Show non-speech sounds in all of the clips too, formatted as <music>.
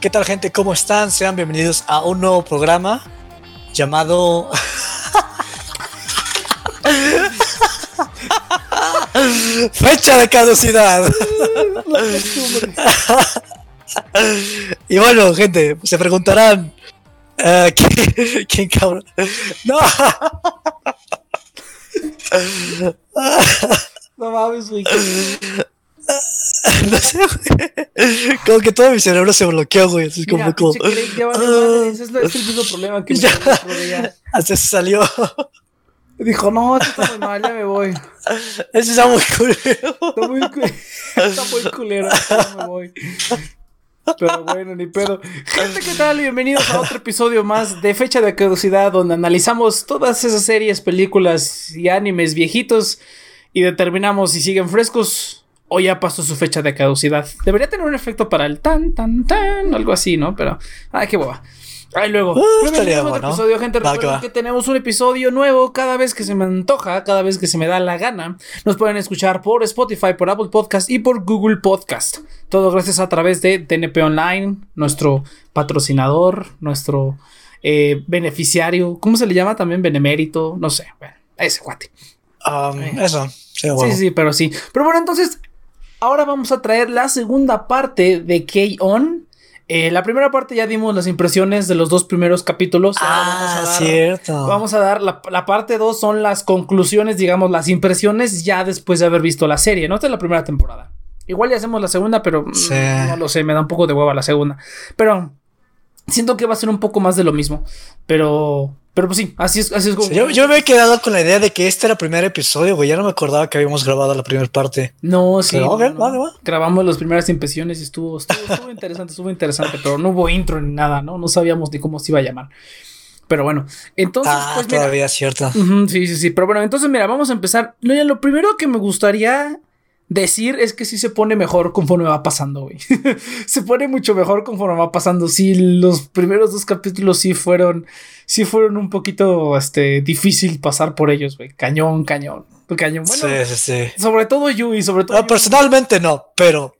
¿Qué tal gente? ¿Cómo están? Sean bienvenidos a un nuevo programa llamado... <laughs> Fecha de caducidad. y bueno, gente, se preguntarán... ¿quién, quién cabrón? No. No mames, güey. <laughs> no sé, güey. Como que todo mi cerebro se bloqueó, güey. Así como, Mira, como... ya vale madre, ese es, el mismo problema que <laughs> me Ya. día. Hasta se salió. <laughs> Dijo, no, esto está muy mal, ya me voy. Ese está muy cool. Está muy, cu- está muy culero, ya me voy. Pero bueno, ni pedo. Gente, ¿qué tal? Bienvenidos a otro episodio más de Fecha de Caducidad, donde analizamos todas esas series, películas y animes viejitos y determinamos si siguen frescos o ya pasó su fecha de caducidad. Debería tener un efecto para el tan, tan, tan, algo así, ¿no? Pero, ay, qué boba. Ahí luego. Bienvenidos estaría bueno. episodio, gente. Va, Recuerden que tenemos un episodio nuevo cada vez que se me antoja, cada vez que se me da la gana. Nos pueden escuchar por Spotify, por Apple Podcast y por Google Podcast. Todo gracias a través de TNP Online, nuestro patrocinador, nuestro eh, beneficiario. ¿Cómo se le llama también? Benemérito. No sé. Bueno, ese guate. Um, Eh. eso, sí. Sí, sí, pero sí. Pero bueno, entonces, ahora vamos a traer la segunda parte de K-On. Eh, la primera parte ya dimos las impresiones de los dos primeros capítulos. Ahora vamos a Ah, dar- cierto. Vamos a dar la, la parte 2 son las conclusiones, digamos, las impresiones ya después de haber visto la serie, ¿no? Esta es la primera temporada. Igual ya hacemos la segunda, pero mm, Sí. no lo sé, me da un poco de hueva la segunda. Pero siento que va a ser un poco más de lo mismo. Pero, pero pues sí, así es, así es como. Sí, yo, yo me he quedado con la idea de que este era el primer episodio, güey. Ya no me acordaba que habíamos grabado la primera parte. No, sí. Pero, no, ok, no. vale, va. Grabamos las primeras impresiones y estuvo, estuvo, estuvo interesante, estuvo interesante, pero no hubo intro ni nada, ¿no? No sabíamos ni cómo se iba a llamar. Pero bueno, entonces, Ah, pues mira. todavía cierto. Ujú, sí, sí, sí. Pero bueno, entonces mira, vamos a empezar. Lo, lo primero que me gustaría decir es que sí se pone mejor conforme va pasando, güey. <laughs> se pone mucho mejor conforme va pasando. Sí, los primeros dos capítulos sí fueron, sí fueron un poquito, este, difícil pasar por ellos, güey. Cañón, cañón, cañón. Bueno, sí, sí, sí. sobre todo Yui, sobre todo. No, personalmente no, pero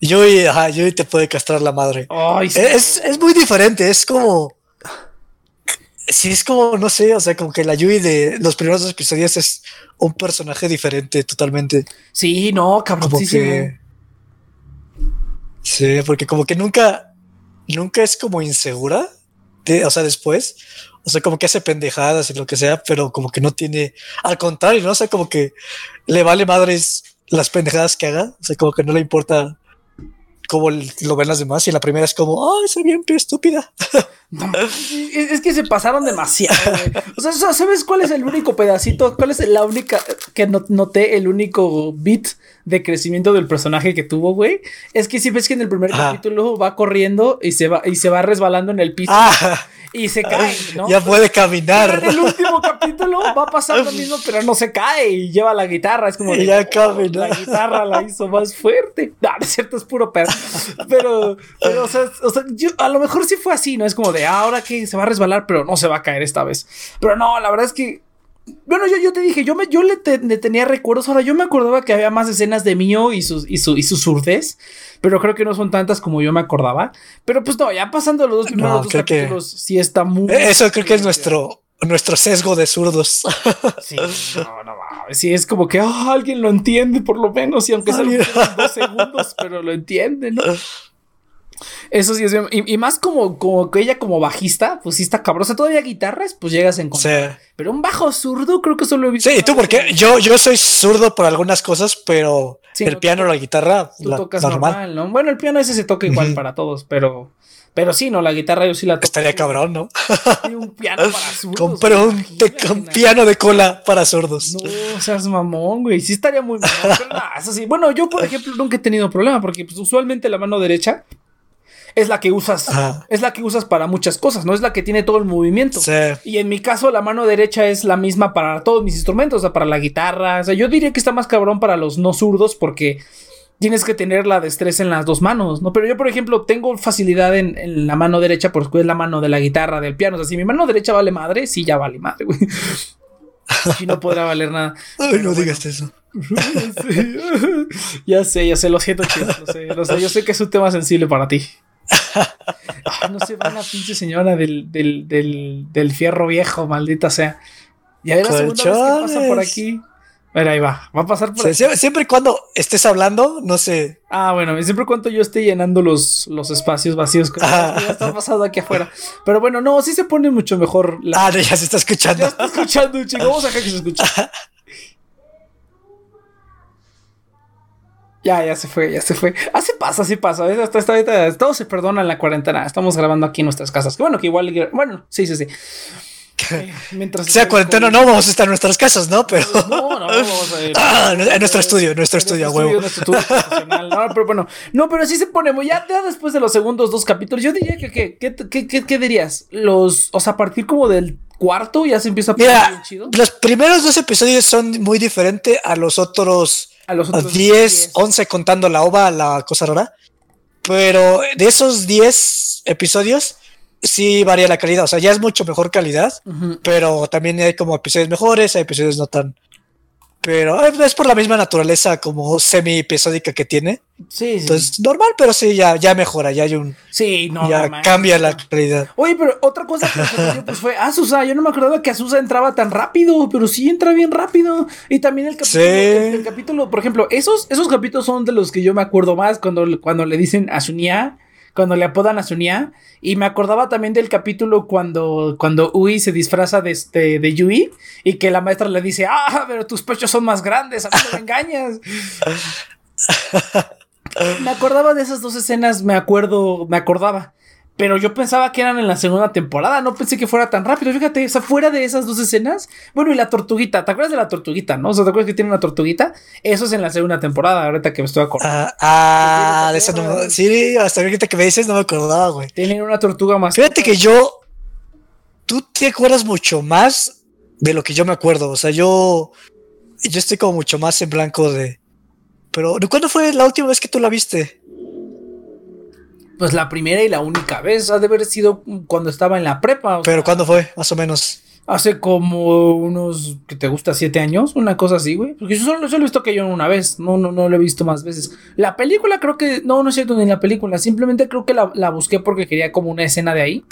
Yui, ajá, Yui te puede castrar la madre. Ay, sí. Es, es muy diferente, es como. Sí, es como, no sé, o sea, como que la Yui de los primeros dos episodios es un personaje diferente totalmente. Sí, no, Como cabroncísimo. que. Sí, porque como que nunca, nunca es como insegura, de- o sea, después, o sea, como que hace pendejadas y lo que sea, pero como que no tiene, al contrario, ¿no? O sea, como que le vale madres las pendejadas que haga, o sea, como que no le importa cómo lo ven las demás y la primera es como, ay, soy bien estúpida. <laughs> No, es, que se pasaron demasiado, güey. O sea, ¿sabes cuál es el único pedacito? ¿Cuál es la única que no- noté el único bit de crecimiento del personaje que tuvo, güey? Es que si ves que en el primer Ajá. capítulo va corriendo y se va y se va resbalando en el piso Ah, y se cae, ¿no? ya puede Pero caminar. en el último capítulo va a pasar lo mismo, pero no se cae y lleva la guitarra. Es como Y de, ya "Oh, camina". La guitarra la hizo más fuerte. No, no es cierto, es puro perro. Pero, pero o, sea, o sea, yo- a lo mejor sí fue así, ¿no? Es como de "Ah, ahora que se va a resbalar, pero no se va a caer esta vez. Pero no, la verdad es que. Bueno, yo, yo te dije, yo, me, yo le, te- le tenía recuerdos. Ahora, yo me acordaba que había más escenas de Mio y, sus, y, su, y su surdez, pero creo que no son tantas como yo me acordaba. Pero pues no, ya pasando los dos primeros No, dos creo que- capítulos, sí está muy. Eso creo que es nuestro, nuestro sesgo de zurdos. <laughs> Sí, no, no mames. Sí, es como que ah, alguien lo entiende, por lo menos, y aunque sea dos segundos, pero lo entiende, ¿no? <laughs> Eso sí es bien. Y, y más como, como que ella, como bajista, pues sí está cabrosa. Todavía guitarras, pues llegas a Sí. encontrar. Pero un bajo zurdo, creo que solo he visto. Sí, ¿y tú por qué? Yo, yo soy zurdo por algunas cosas, pero Sí, el no, piano, la guitarra, Tú la- tocas normal. normal. ¿no? Bueno, el piano ese se toca igual para todos, pero. Pero sí, no, la guitarra yo sí la toco. Estaría cabrón, ¿no? Un piano para <laughs> zurdos. Compré un, piano de cola para zurdos. No seas mamón, güey. Sí estaría muy mamón. pero eso sí. Bueno, yo, por <laughs> ejemplo, nunca he tenido problema porque pues, usualmente la mano derecha es la que usas. Ajá. Es la que usas para muchas cosas, no es la que tiene todo el movimiento. Sí. Y en mi caso, la mano derecha es la misma para todos mis instrumentos, o sea, para la guitarra. O sea, yo diría que está más cabrón para los no zurdos porque tienes que tener la destreza en las dos manos, ¿no? Pero yo, por ejemplo, tengo facilidad en, en la mano derecha porque es la mano de la guitarra, del piano. O sea, si mi mano derecha vale madre, sí, ya vale madre, güey. <laughs> Y no podrá valer nada. Ay, no digas eso. <laughs> <laughs> Ya sé, ya sé, lo siento, chido, lo sé, lo sé. Yo sé que es un tema sensible para ti. No se va la pinche señora del, del, del, del fierro viejo, maldita sea. Ya es la segunda vez que pasa por aquí. Pero ahí va, va a pasar por siempre, siempre, y cuando estés hablando, no sé. Ah, bueno, siempre y cuando yo esté llenando los, los espacios vacíos que ya está pasando aquí afuera. Pero bueno, no, sí se pone mucho mejor. La... Ah, ya se está escuchando. Ya está escuchando, chico. Vamos a dejar que se escuche. <laughs> Ya, ya se fue, ya se fue. Así pasa, así pasa. Hasta, hasta, todo se perdona en la cuarentena. Estamos grabando aquí en nuestras casas. Que bueno, que igual. Bueno, sí, sí, sí. Eh, mientras sea cuarentena no vamos a estar en nuestras casas, ¿no? Pero no, no vamos a <laughs> ir. Ah, en nuestro estudio, en nuestro estudio, huevo. no, pero bueno, no, pero sí se pone muy ya, después de los segundos dos capítulos, yo diría que ¿qué, qué, qué, qué dirías? Los, o sea, a partir como del cuarto ya se empieza a poner bien chido. Los primeros dos episodios son muy diferentes a los otros a los otros 10, 11 contando la ova, la cosa rara. Pero de esos 10 episodios sí varía la calidad. O sea, ya es mucho mejor calidad, pero también hay como episodios mejores, hay episodios no tan. Pero es por la misma naturaleza como semi episódica que tiene. Sí, sí. Entonces, normal, pero sí, ya, ya mejora, ya hay un. Sí, no. Ya cambia la calidad. Oye, pero otra cosa que <laughs> pues fue Azusa. Yo no me acordaba que Azusa entraba tan rápido, pero sí entra bien rápido. Y también el capítulo, el, capítulo, por ejemplo, esos, esos capítulos son de los que yo me acuerdo más cuando, cuando le dicen a Sunia cuando le apodan a Sunia. Y me acordaba también del capítulo cuando, cuando Ui se disfraza de, este, de Yui y que la maestra le dice, ah, pero tus pechos son más grandes, a mí no me engañas. <laughs> me acordaba de esas dos escenas, me acuerdo, me acordaba. Pero yo pensaba que eran en la segunda temporada, no pensé que fuera tan rápido. Fíjate, o sea, fuera de esas dos escenas. Bueno, y la tortuguita, ¿te acuerdas de la tortuguita, no? O sea, ¿te acuerdas que tiene una tortuguita? Eso es en la segunda temporada, ahorita que me estoy acordando. Ah, ah de esa no. Sí, hasta ahorita que me dices no me acordaba, güey. Tienen una tortuga más. Fíjate que yo. Tú te acuerdas mucho más de lo que yo me acuerdo. O sea, yo. Yo estoy como mucho más en blanco de. Pero, ¿cuándo fue la última vez que tú la viste? Pues la primera y la única vez ha de haber sido cuando estaba en la prepa. ¿Pero cuándo fue, más o menos? Hace como unos, que te gusta, siete años, una cosa así, güey. Porque yo solo, he visto que yo una vez, no, no, no lo he visto más veces. La película creo que, no, no es cierto, ni la película, simplemente creo que la, busqué porque quería como una escena de ahí.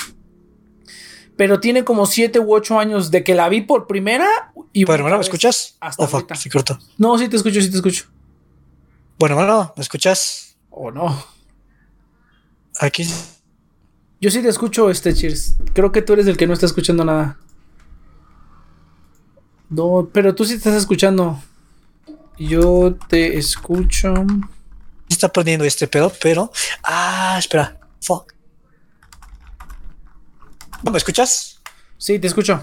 Pero tiene como siete u ocho años de que la vi por primera. Y bueno, bueno, ¿me escuchas? Hasta oh, sí, corto. No, sí te escucho, sí te escucho. Bueno, bueno, ¿me escuchas? O no. Aquí. Yo sí te escucho, este Cheers. Creo que tú eres el que no está escuchando nada. No, pero tú sí estás escuchando. Yo te escucho. Está perdiendo este pedo, pero. Ah, espera. Fuck. ¿Me escuchas? Sí, te escucho.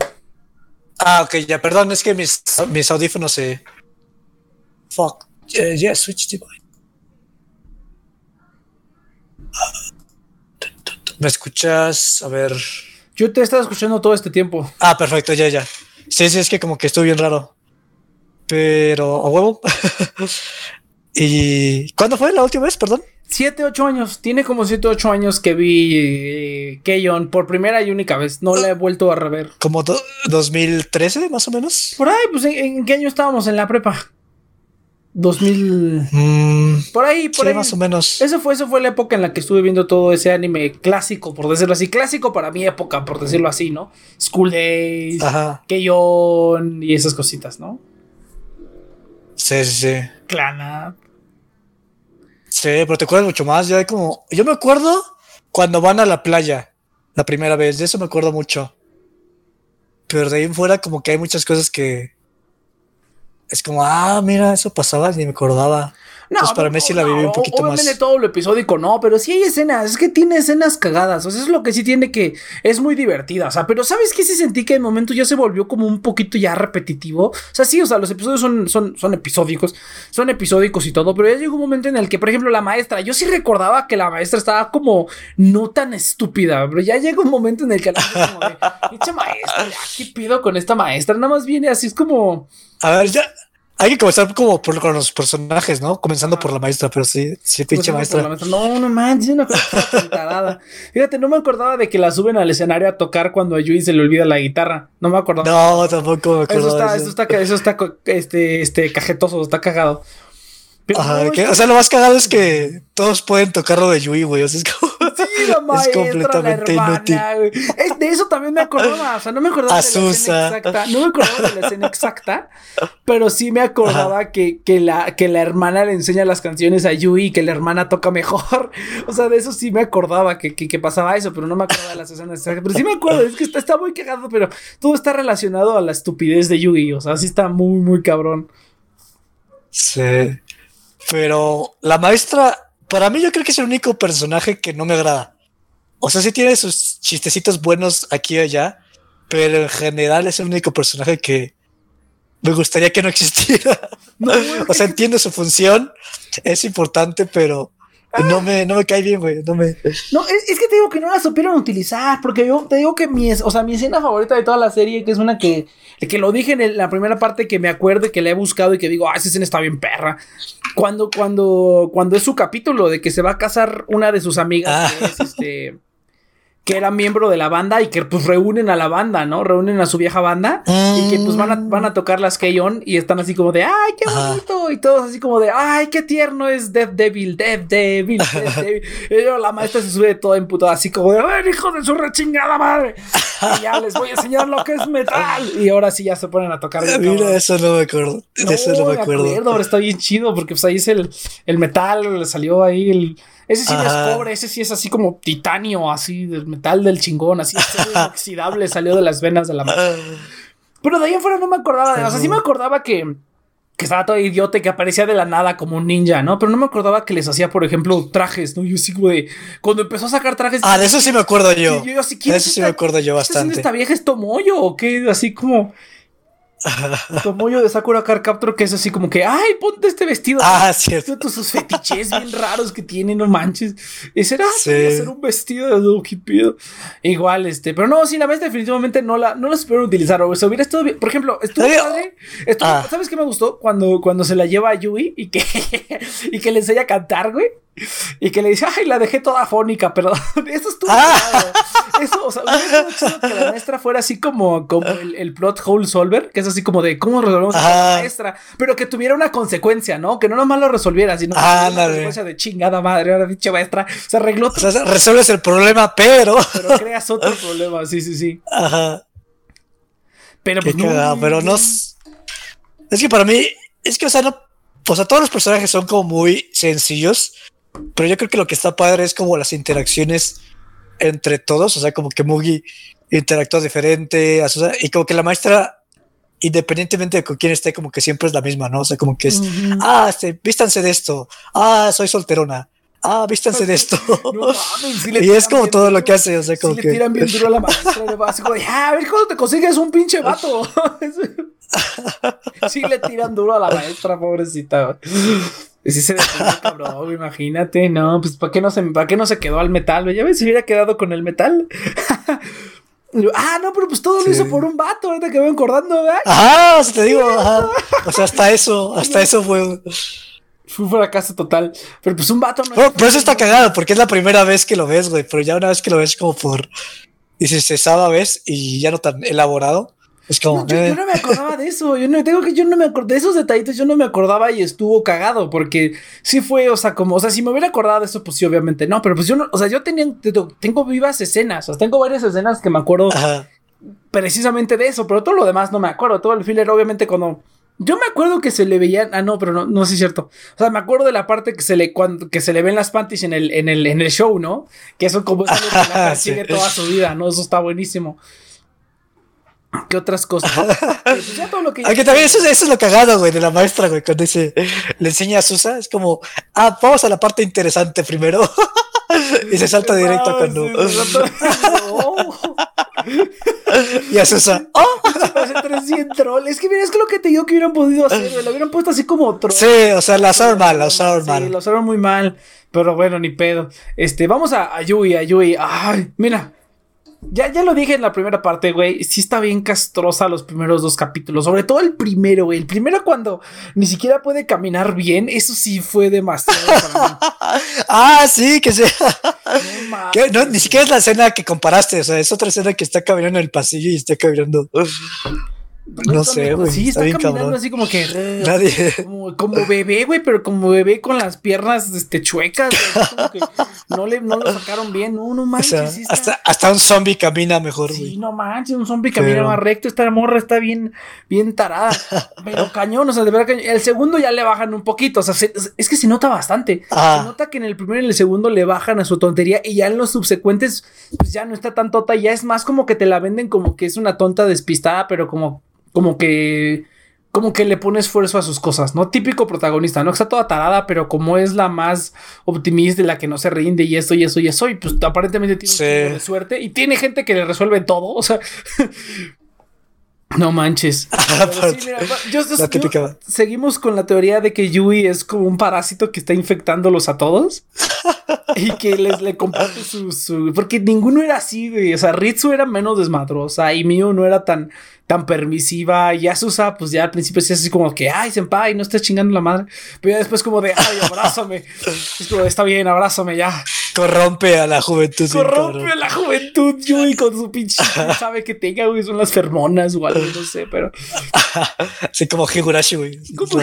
Ah, ok, ya, perdón, es que mis, mis audífonos se. Fuck. Yeah, yeah switch device. ¿Me escuchas? A ver. Yo te he estado escuchando todo este tiempo. Ah, perfecto, ya, ya. Sí, sí, es que como que estuvo bien raro. Pero, a huevo. <laughs> ¿Y cuándo fue la última vez? Perdón. Siete, ocho años. Tiene como siete, ocho años que vi eh, Keyon por primera y única vez. No la he vuelto a rever. ¿Como 2013, más o menos? Por ahí, pues, ¿en, qué año estábamos en la prepa? 2000. Mm, por ahí, por ahí. más o menos. Eso fue, eso fue la época en la que estuve viendo todo ese anime clásico, por decirlo así. Clásico para mi época, por decirlo así, ¿no? School Days, Keyon y esas cositas, ¿no? Sí, sí, sí. Clana. Sí, pero te acuerdas mucho más. Ya como. Yo me acuerdo cuando van a la playa la primera vez. De eso me acuerdo mucho. Pero de ahí en fuera, como que hay muchas cosas que es como, ah, mira, eso pasaba, ni me acordaba. Entonces para mí sí la viví un poquito más. No todo lo episódico, no, pero sí hay escenas, es que tiene escenas cagadas, o sea, es lo que sí tiene que, es muy divertida, o sea, pero ¿sabes qué? Sí sentí que de momento ya se volvió como un poquito ya repetitivo, o sea, sí, o sea, los episodios son, son, son episódicos, son episódicos y todo, pero ya llegó un momento en el que, por ejemplo, la maestra, yo sí recordaba que la maestra estaba como no tan estúpida, pero ya llega un momento en el que la como de, maestra, ¿qué pido con esta maestra? Nada más viene así, es como... A ver, ya, hay que comenzar como por, con los personajes, ¿no? Comenzando por la maestra, pero sí, sí, pinche maestra. No, no manches, una cosa <laughs> Fíjate, no me acordaba de que la suben al escenario a tocar cuando a Yui se le olvida la guitarra. No me acordaba. No, tampoco me acuerdo. Eso está, eso. está, eso está, este, este, cajetoso, está cagado. Ajá, o sea, lo más cagado es que todos pueden tocar lo de Yui, güey. O sea, es como... <laughs> es completamente inútil. de eso también me acordaba. O sea, no me acordaba de la escena exacta. No me acordaba de la escena exacta, pero sí me acordaba que, que, la, que la hermana le enseña las canciones a Yui y que la hermana toca mejor. <laughs> O sea, de eso sí me acordaba que, que, pasaba eso, pero no me acordaba de las escenas exactas. Pero sí me acuerdo, es que está, está muy cagado, pero todo está relacionado a la estupidez de Yui. O sea, sí está muy, muy cabrón. Sí. Pero la maestra, para mí yo creo que es el único personaje que no me agrada. O sea, sí tiene sus chistecitos buenos aquí y allá, pero en general es el único personaje que me gustaría que no existiera. <laughs> o sea, entiendo su función, es importante, pero no me, no me cae bien, güey. No me. No, es, que te digo que no la supieron utilizar. Porque yo te digo que mi, o sea, mi escena favorita de toda la serie, que es una que, que lo dije en la primera parte que me acuerdo y que le he buscado y que digo, ah, esa escena está bien perra. Cuando, cuando, cuando es su capítulo de que se va a casar una de sus amigas, que es ah. este que era miembro de la banda y que pues reúnen a la banda, ¿no? Reúnen a su vieja banda y que pues van a, van a tocar las Keyon y están así como de, ay, qué bonito, y todos así como de, ay, qué tierno es Death Devil, Death Devil, Death <laughs> Devil. Y la maestra se sube toda emputada, así como de, a ver, hijo de su rechingada madre. Y ya les voy a enseñar lo que es metal. Y ahora sí ya se ponen a tocar. Mira, eso no me acuerdo. eso no me acuerdo. Acuerdo, está bien chido porque pues ahí es el, el metal, le salió ahí el ese sí es pobre, ese sí es así como titanio, así del metal del chingón, así inoxidable, <laughs> salió de las venas de la mano. Pero de ahí afuera no me acordaba de. O sea, sí me acordaba que, que estaba todo idiota y que aparecía de la nada como un ninja, ¿no? Pero no me acordaba que les hacía, por ejemplo, trajes, ¿no? Yo sí, güey. Cuando empezó a sacar trajes. Ah, de eso sí me acuerdo yo. de eso sí me acuerdo yo bastante. ¿Esta vieja es Tomoyo o qué? Así como. Tomoyo de Sakura Car Captor, que es así como que, ay, ponte este vestido. Ah, cierto. Todos sus fetiches bien raros que tiene, no manches. Ese era hacer un vestido de Doki Igual, este, pero no, sí, la vez definitivamente no la, no la supieron utilizar. O sea, hubiera estado bien. Por ejemplo, estuvo padre. Ah. ¿Sabes qué me gustó? Cuando, cuando se la lleva a Yui y que, <laughs> y que le enseña a cantar, güey. Y que le dice, ay, la dejé toda fónica, pero <laughs> eso estuvo ah. Eso, o sea, que la maestra fuera así como, como el, plot hole solver, que es así como de cómo resolvemos a la maestra, pero que tuviera una consecuencia, ¿no? Que no nomás lo resolviera, sino que ah, una consecuencia de chingada madre, ahora dicha maestra, se arregló. O sea, resuelves el problema, pero. <laughs> Pero creas otro <laughs> problema, sí, sí, sí. Ajá. Pero pues no. pero no. Es que para mí, es que, o sea, no. O sea, todos los personajes son como muy sencillos pero yo creo que lo que está padre es como las interacciones entre todos, o sea, como que Mugi interactúa diferente, y como que la maestra, independientemente de con quién esté, como que siempre es la misma, ¿no? O sea, como que es, ah, este, vístanse de esto, ah, soy solterona, ah, vístanse de esto. <laughs> y es como todo lo que hace, o sea, como que. Le tiran bien duro a la <laughs> maestra, de como ah, a ver cuando te consigues un pinche vato. <laughs> sí, le tiran duro a la maestra, pobrecita. Sí se cabrón, imagínate, no, pues ¿para qué no se, para qué no se quedó al metal? Ya ves si hubiera quedado con el metal. <laughs> ah, no, pero pues todo lo hizo por un vato, ahorita que voy acordando, ¿verdad? Ajá, te digo, ajá. O sea, hasta eso, hasta eso fue. Fue un fracaso total. Pero pues un vato no. pero eso está cagado, porque es la primera vez que lo ves, güey. Pero ya una vez que lo ves como por. Dices, esa vez y ya no tan elaborado yo, eh. no me acordaba de eso. Yo no tengo que yo no me acordaba de esos detallitos. Yo no me acordaba y estuvo cagado porque sí fue, o sea, como, o sea, si me hubiera acordado de eso, pues sí, obviamente no. Pero pues yo no, o sea, yo tenía, tengo vivas escenas. O sea, tengo varias escenas que me acuerdo precisamente de eso, pero todo lo demás no me acuerdo. Todo el filler, obviamente, cuando yo me acuerdo que se le veían. Ah, no, pero no, no es cierto. O sea, me acuerdo de la parte que se le, cuando, que se le ven las panties en el, en el, en el show, ¿no? Que eso como es algo que <laughs> sigue toda su vida, ¿no? Eso está buenísimo. ¿Qué otras cosas? pues ya todo lo que Aunque también eso, eso, es lo cagado, güey, de la maestra, güey, cuando dice, le enseña a Susa, es como, ah, vamos a la parte interesante primero. <laughs> y se salta directo cuando. <laughs> y a Susa, oh. <laughs> troll. Es que mira, es que lo que te digo que hubieran podido hacer, lo hubieran puesto así como troll. Sí, o sea, la usaron mal, la usaron mal. Sí, la usaron muy mal. Pero bueno, ni pedo. Este, vamos a, a Yui, a Yui. Ay, mira, ya, ya lo dije en la primera parte, güey. Sí está bien castrosa los primeros dos capítulos. Sobre todo el primero, güey. El primero cuando ni siquiera puede caminar bien. Eso sí fue demasiado <laughs> ah, sí, que sea. No, ni siquiera es la escena que comparaste. O sea, es otra escena que está caminando en el pasillo y está caminando. No sé, güey. Sí, está, bien caminando cabrón. así como que. Nadie. Como, como bebé, güey, pero como bebé con las piernas este, chuecas. como que <laughs> no, le, no lo sacaron bien. No, no O manches. sea, sí está- hasta, hasta un zombie camina mejor, Sí, güey. no manches, un zombie camina Pero- más recto. Esta morra está bien, bien tarada. <laughs> Pero cañón, o sea, de verdad cañón. El segundo ya le bajan un poquito. O sea, se- es que se nota bastante. Ah. Se nota que en el primero y en el segundo le bajan a su tontería. Y ya en los subsecuentes, pues ya no está tan tota. Ya es más como que te la venden como que es una tonta despistada, pero como, como que. Como que le pone esfuerzo a sus cosas, ¿no? Típico protagonista, ¿no? Está toda tarada, pero como es la más optimista y la que no se rinde y esto y eso y eso, y pues aparentemente tiene un Sí. chingo de suerte y tiene gente que le resuelve todo, o sea. No manches. <laughs> Sí, mira, yo- yo- yo- seguimos con la teoría de que Yui es como un parásito que está infectándolos a todos <laughs> y que les le comparte su, su- porque ninguno era así, güey. O sea, Ritsu era menos desmadrosa y Miu no era tan tan permisiva. Y Asusa pues ya al principio sí es así como que ay senpai no estés chingando la madre pero ya después como de ay abrázame <laughs> es como está bien abrázame ya Corrompe a la juventud. corrompe a la juventud <laughs> Yui con su pinche sabe que tenga güey son las fermonas o algo no sé pero <laughs> Así como Higurashi, güey. como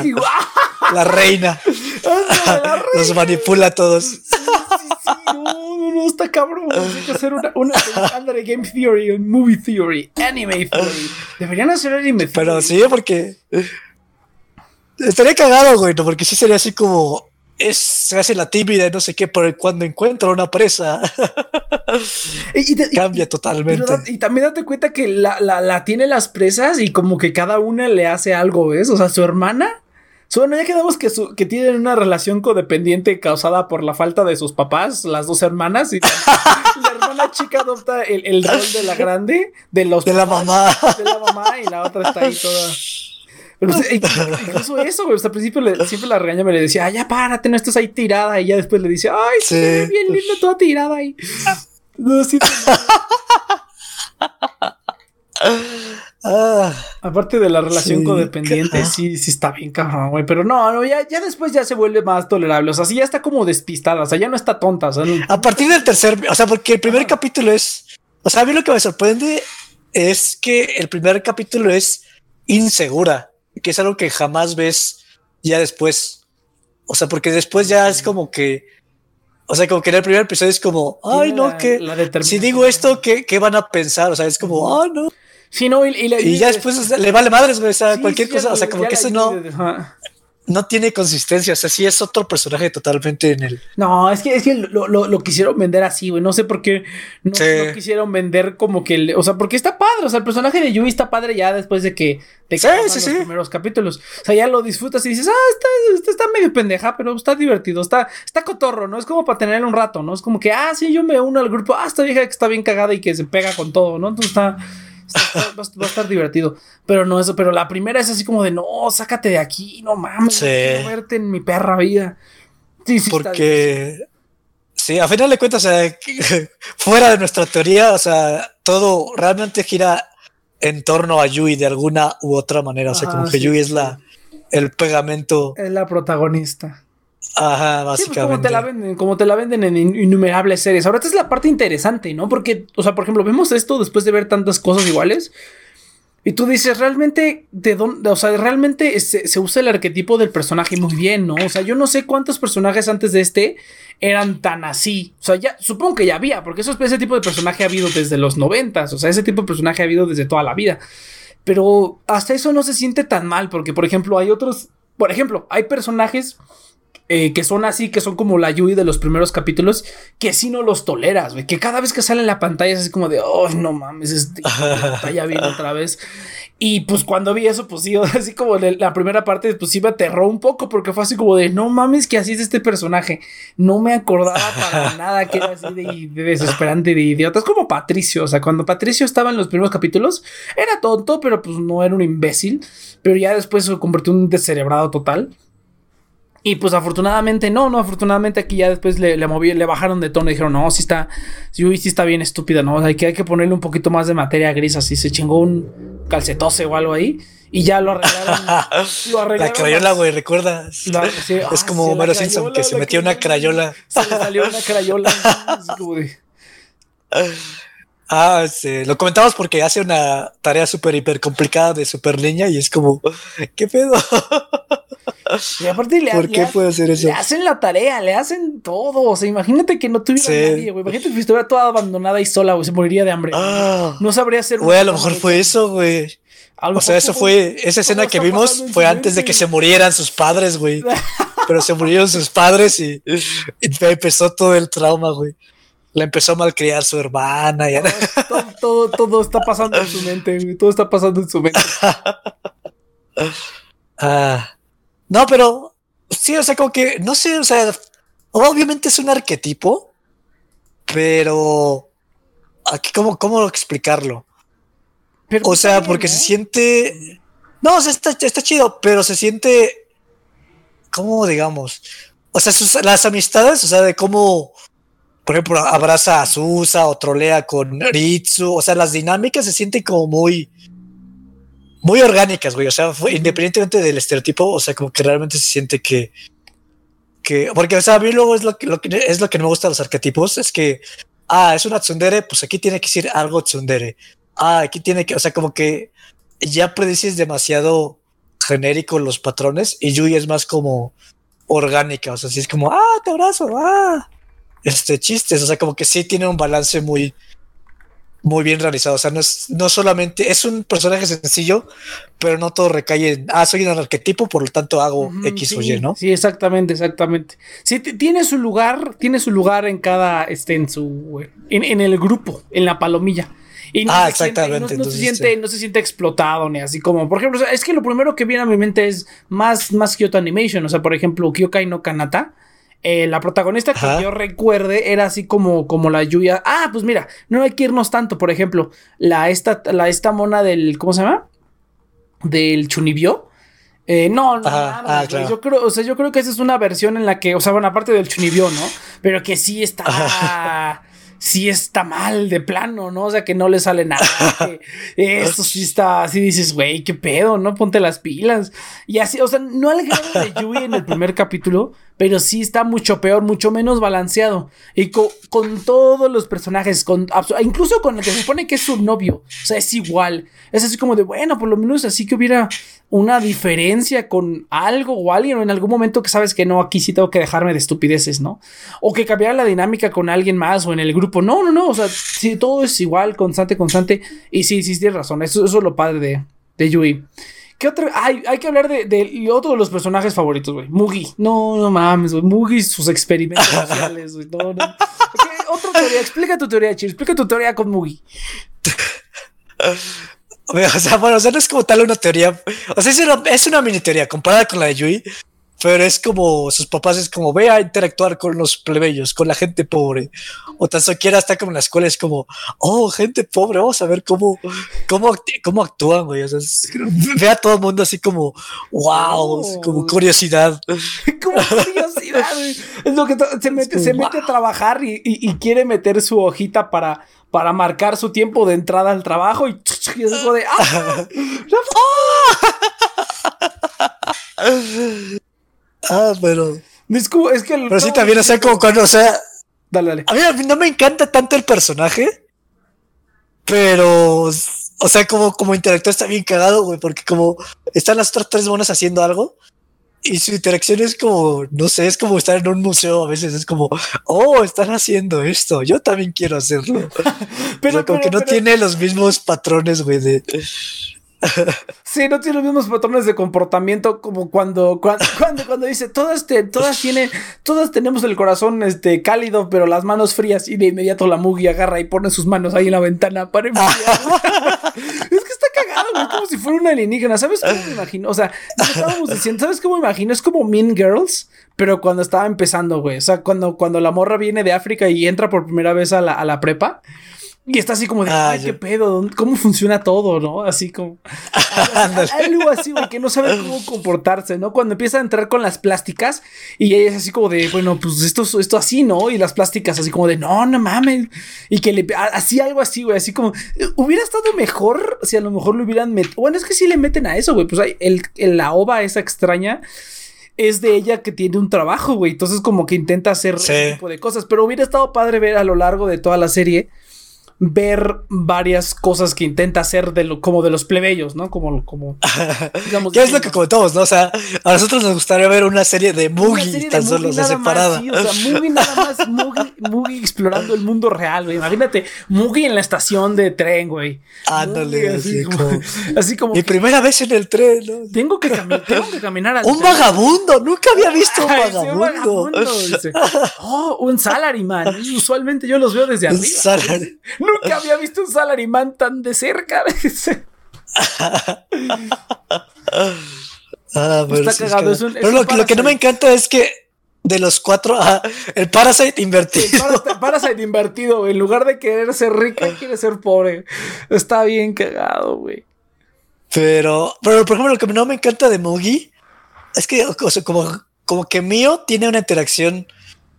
La, <laughs> reina. ¡Ah, la Los manipula a todos. Sí, sí, sí, no, no, no, está cabrón. Hay que hacer una, una ándale, game theory, movie theory, anime theory. Deberían hacer anime theory. Pero sí, porque. Estaría cagado, güey, ¿no? Porque sí sería así como. Es, se hace la tímida y no sé qué, pero cuando encuentra una presa, <laughs> Y, y te- y- cambia pero totalmente. y también date cuenta que la, la, la tiene las presas y como que cada una le hace algo, ¿ves? O sea, su hermana. su- Bueno, ya quedamos que, su, que tienen una relación codependiente causada por la falta de sus papás, las dos hermanas. Y <laughs> la hermana chica adopta el, el rol de la grande, de los De la mamá. de la mamá y la otra está ahí toda. Pero, pues, <laughs> incluso eso, güey. o sea, al principio le- siempre la regaña me le decía, ay, ya párate, no estés ahí tirada. Y ya después le dice, ay, sí, Sí. bien linda, toda tirada ahí. <laughs> No, sí, Ah, Aparte de la relación Sí, codependiente, sí, sí está bien cabrón, güey. Pero no, no, ya, ya después ya se vuelve más tolerable. O sea, sí ya está como despistada. O sea, ya no está tonta. O sea, no- a partir del tercer, o sea, porque el primer capítulo es, o sea, a mí lo que me sorprende es que el primer capítulo es insegura, que es algo que jamás ves ya después. O sea, porque después ya es como que, o sea, como que en el primer episodio es como, ay, no, la- que la si digo esto, ¿qué, qué van a pensar? O sea, es como, ah, no. Sí, no, y, y la- Y ya después o sea, le vale madres, güey, o sea, sí, cualquier sí, cosa, o sea, como que eso no. No tiene consistencia, o sea, sí es otro personaje totalmente en el... No, es que, es que lo, lo, lo quisieron vender así, güey. No sé por qué no, Sí. no quisieron vender como que. el- o sea, porque está padre. O sea, el personaje de Yui está padre ya después de que. Que Sí, sí, los sí. primeros capítulos. O sea, ya lo disfrutas y dices, ah, está, está, está medio pendeja, pero está divertido. Está, está cotorro, ¿no? Es como para tener un rato, ¿no? Es como que, ah, sí, yo me uno al grupo. Ah, esta vieja que está bien cagada y que se pega con todo, ¿no? Entonces está. Va, a- va a estar divertido. Pero no eso, pero la primera es así como de no, sácate de aquí, no mames, Sí. no quiero verte en mi perra vida. Sí, sí, Porque, sí, a final de cuentas, o sea, <laughs> fuera de nuestra teoría, o sea, todo realmente gira en torno a Yui de alguna u otra manera. O sea, Ajá, como que Yui es la el pegamento. Es la protagonista. Ajá, Sí, pues básicamente. como te la venden, como te la venden en in- innumerables series. Ahora, esta es la parte interesante, ¿no? Porque, o sea, por ejemplo, vemos esto después de ver tantas cosas iguales. Y tú dices, realmente, ¿de dónde? O sea, realmente se, se usa el arquetipo del personaje muy bien, ¿no? O sea, yo no sé cuántos personajes antes de este eran tan así. O sea, ya, supongo que ya había, porque eso, ese tipo de personaje ha habido desde los noventas. O sea, ese tipo de personaje ha habido desde toda la vida. Pero hasta eso no se siente tan mal, porque, por ejemplo, hay otros. Por ejemplo, hay personajes eh, que son así, que son como la Yui de los primeros capítulos, que sí no los toleras, güey. Que cada vez que sale en la pantalla es así como de, oh, no mames, este ya viene otra vez. Y pues cuando vi eso, pues sí, <laughs> así como en la primera parte, pues sí me aterró un poco, porque fue así como de, no mames, que así es este personaje. No me acordaba para <laughs> nada que era así de, de desesperante, de idiota. Es como Patricio, o sea, cuando Patricio estaba en los primeros capítulos, era tonto, pero pues no era un imbécil. Pero ya después se convirtió en un descerebrado total. Y pues afortunadamente no, no, afortunadamente aquí ya después le, le moví, le bajaron de tono y dijeron, no, sí está, sí, sí está bien estúpida, ¿no? Hay que, hay que ponerle un poquito más de materia gris, así se chingó un calcetose o algo ahí y ya lo arreglaron. <laughs> lo arreglaron La crayola, güey, sí, <laughs> es ah, como sí, Homero Simpson que se metió una crayola. Se le salió una crayola. <laughs> de- Ah, este, lo comentamos porque hace una tarea súper hiper complicada de super niña y es como, ¿qué pedo? Y aparte le, ¿Por qué puede hacer eso? Le hacen la tarea, le hacen todo. O sea, imagínate que no tuviera nadie, güey. Imagínate que estuviera toda abandonada y sola, güey. Se moriría de hambre. Ah, no sabría hacer. Güey, a lo mejor fue eso, güey. O sea, eso fue, esa escena que vimos fue antes de que se murieran sus padres, güey. <laughs> Pero se murieron sus padres y, y empezó todo el trauma, güey. Le empezó a malcriar su hermana. Y... Todo, todo, todo, está pasando en su mente, güey. Todo está pasando en su mente. <laughs> ah, no, pero sí, o sea, como que, no sé, o sea, obviamente es un arquetipo, pero aquí, ¿cómo, cómo explicarlo? o sea, porque se siente. No, o sea, está, está chido, pero se siente. ¿Cómo digamos? O sea, sus, las amistades, o sea, de cómo, por ejemplo, abraza a Susa o trolea con Ritsu, o sea, las dinámicas se sienten como muy muy orgánicas, güey. O sea, independientemente del estereotipo, o sea, como que realmente se siente que. que porque, o sea, a mí luego es lo que, lo que, es lo que no me gusta de los arquetipos, es que. Ah, es una tsundere, pues aquí tiene que decir algo tsundere. Ah, aquí tiene que. O sea, como que ya predices demasiado genérico los patrones y Yui es más como orgánica. O sea, sí es como, ah, te abrazo, ah. Este, chistes. O sea, como que sí tiene un balance muy muy bien realizado. O sea, no es no solamente es un personaje sencillo, pero no todo recae en ah, soy un arquetipo, por lo tanto hago X o Y, ¿no? Sí, exactamente, exactamente. Sí, tiene su lugar, tiene su lugar en cada, este, en su, en, el grupo, en la palomilla. Y no ah, exactamente. no, se siente, no se siente explotado ni así como, por ejemplo, es que lo primero que viene a mi mente es más, más Kyoto Animation, o sea, por ejemplo, Kyokai no Kanata eh, la protagonista que yo recuerde era así como, como la Yuya. Ah, pues mira, no hay que irnos tanto. Por ejemplo, la esta, la esta mona del. ¿Cómo se llama? Del Chunibyo. Eh, no, no, ah, yo creo, o sea, yo creo que esa es una versión en la que, o sea, bueno, aparte del Chunibyo, ¿no? Pero que sí está sí está mal de plano, ¿no? O sea, que no le sale nada. <laughs> esto sí está, así dices, güey, qué pedo, ¿no? Ponte las pilas. Y así, o sea, no al grado de Yui en el primer capítulo, pero sí está mucho peor, mucho menos balanceado. Y con, todos los personajes, con, incluso con el que se supone que es su novio, o sea, es igual. Es así como de, bueno, por lo menos así que hubiera una diferencia con algo o alguien o en algún momento que sabes que no, aquí sí tengo que dejarme de estupideces, ¿no? O que cambiara la dinámica con alguien más o en el grupo. No, no, no, o sea, si todo es igual, constante, constante. Y sí, sí, tienes razón, eso, eso es lo padre de, de Yui. ¿Qué otro? Hay, hay que hablar de, de, otro de los personajes favoritos, güey. Mugi. No, no mames, güey. Mugi, sus experimentos <laughs> sociales, güey. No, no. Otra teoría. Explica tu teoría, Chir. Explica tu teoría con Mugi. <laughs> <laughs> O sea, bueno, o sea, no es como tal una teoría. O sea, es una, es una mini teoría comparada con la de Yui. Pero es como sus papás es como ve a interactuar con los plebeyos, con la gente pobre. O tan siquiera está como en la escuela, es como, oh, gente pobre, vamos a ver cómo, cómo, cómo actúan, güey. O sea, <laughs> ve a todo el mundo así como, wow, como curiosidad. <laughs> como curiosidad, Es lo que se mete, se mete a trabajar y, y, quiere meter su hojita para, para marcar su tiempo de entrada al trabajo y, y es de, ¡ah! <laughs> Ah, pero. Es, como, es que. pero sí, también, o sea, como cuando, o sea. Dale, dale. A mí, a mí no me encanta tanto el personaje. Pero. O sea, como, como interactúa está bien cagado, güey, porque como están las otras tres monas haciendo algo y su interacción es como, no sé, es como estar en un museo a veces, es como, oh, están haciendo esto, yo también quiero hacerlo. <laughs> pero como que no tiene los mismos patrones, güey, de, <laughs> Sí, no tiene los mismos patrones de comportamiento como cuando, <laughs> cuando, cuando, dice, todas, te, todas tienen, todas tenemos el corazón este, cálido, pero las manos frías, y de inmediato la Mugi agarra y pone sus manos ahí en la ventana para enfriar. Es como si fuera una alienígena. ¿Sabes cómo me imagino? O sea, estábamos diciendo, ¿sabes cómo me imagino? Es como Mean Girls, pero cuando estaba empezando, güey. O sea, cuando, cuando la morra viene de África y entra por primera vez a la, a la prepa. Y está así como de, ay, qué pedo, cómo funciona todo, ¿no? Así como. <laughs> algo así, güey, que no sabe cómo comportarse, ¿no? Cuando empieza a entrar con las plásticas y ella es así como de, bueno, pues esto, esto así, ¿no? Y las plásticas así como de, no, no mames. Y que le. Así algo así, güey, así como. Hubiera estado mejor si a lo mejor lo hubieran metido. Bueno, es que sí le meten a eso, güey. Pues hay el, la ova esa extraña es de ella que tiene un trabajo, güey. Entonces, como que intenta hacer ese tipo de cosas. Pero hubiera estado padre ver a lo largo de toda la serie ver varias cosas que intenta hacer de lo, como de los plebeyos, ¿no? Como, como <laughs> digamos, ¿Qué es lo que comentamos, no? O sea, a nosotros nos gustaría ver una serie de Mugi tan solo, o sea, separada. sí, o sea, Mugi nada más, <laughs> Mugi, explorando el mundo real, güey. Imagínate, Mugi en la estación de tren, güey. Ándale, así, como, así como. Mi primera vez en el tren, ¿no? Tengo que, <laughs> tengo que caminar al Un vagabundo, nunca había visto un vagabundo. un vagabundo oh, un salaryman. Usualmente yo los veo desde arriba. Nunca había visto un salaryman tan de cerca. <laughs> ah, pero Está cagado. pero lo, que no me encanta es que de los cuatro, el Parasite invertido. El Parasite, invertido, en lugar de querer ser rico, quiere ser pobre. Está bien cagado, güey. Pero, pero, por ejemplo, lo que no me encanta de Mugi es que, como, como que Mio tiene una interacción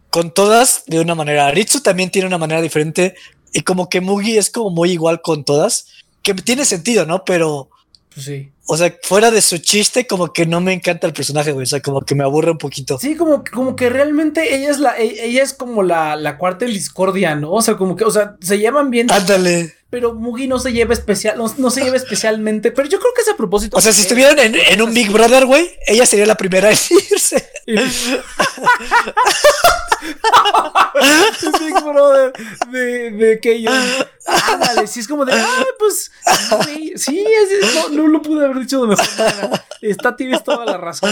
con todas de una manera. Ritsu también tiene una manera diferente y como que Mugi es como muy igual con todas, que tiene sentido, ¿no? Pero... Pues sí. O sea, fuera de su chiste, como que no me encanta el personaje, güey. O sea, como que me aburre un poquito. Sí, como, como que realmente ella es la, e, ella es como la, la cuarta en discordia, ¿no? O sea, como que, o sea, se llevan bien. Ándale. Pero Mugi no se lleva especial, no, se lleva especialmente. Pero yo creo que es a propósito. O sea, si estuvieran en, en un Big Brother, güey, ella sería la primera en irse. <laughs> Big Brother de, de que yo. Ándale, sí es como de, ay, pues, sí, no, no, lo pude haber dicho de mejor manera. Está, tienes toda la razón.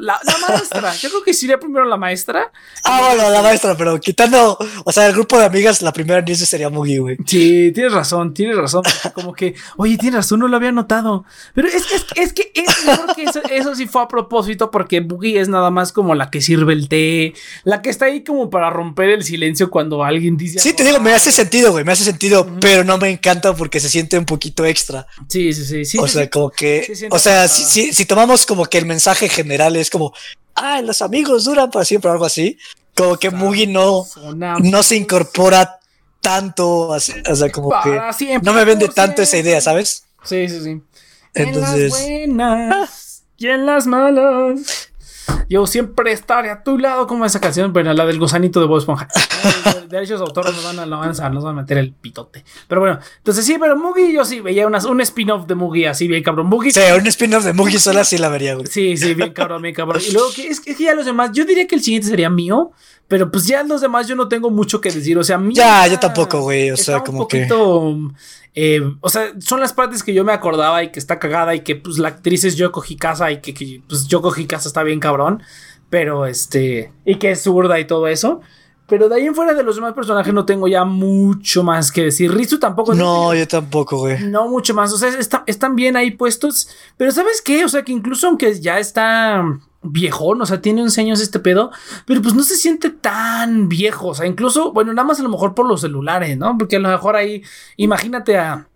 la, la, maestra, yo creo que sería primero la maestra. Ah, bueno, la maestra, pero quitando, o sea, el grupo de amigas, la primera en sería Mugi, güey. Sí, tienes razón, tienes razón. Como que, oye, tienes razón, no lo había notado. Pero es, es, es que es mejor que eso, eso sí fue a propósito, porque Mugi es nada más como la que sirve el té, la que está ahí como para romper el silencio cuando alguien dice. Sí, te digo, me hace sentido, güey, me hace sentido pero no me encanta porque se siente un poquito extra. Sí, sí, sí. o sea, como que, o sea, si, si, tomamos como que el mensaje general es como, ah, los amigos duran para siempre o algo así, como que Mugi no, no se incorpora tanto, o sea, como que no me vende tanto esa idea, ¿sabes? Sí, sí, sí. Entonces... En las buenas y en las malas. Yo siempre estaré a tu lado, como esa canción, pero la del gusanito de Bob Esponja. <laughs> Derechos de autor nos van, a, nos, van a, meter el pitote. Pero bueno, entonces sí, pero Mugi yo sí veía un spin-off de Mugi así, bien cabrón. Mugi. Sí, un spin-off de Mugi sola sí la vería, güey. Sí, sí, bien cabrón, bien cabrón. Y luego, es, que ya los demás, yo diría que el siguiente sería mío, pero pues ya los demás yo no tengo mucho que decir. O sea, mío. Ya, yo tampoco, güey. O sea, como que. Eh, o sea, son las partes que yo me acordaba y que está cagada y que pues la actriz es Yoko Hikasa y que, que pues Yoko Hikasa está bien cabrón. Pero este. Y que es zurda y todo eso. Pero de ahí en fuera de los demás personajes no tengo ya mucho más que decir. Rizu tampoco. No, yo tampoco, güey. No mucho más. O sea, están bien ahí puestos. Pero ¿sabes qué? O sea, que incluso aunque ya está viejón, o sea, tiene 11 años este pedo, pero pues no se siente tan viejo. O sea, incluso, bueno, nada más a lo mejor por los celulares, ¿no? Porque a lo mejor ahí, imagínate a.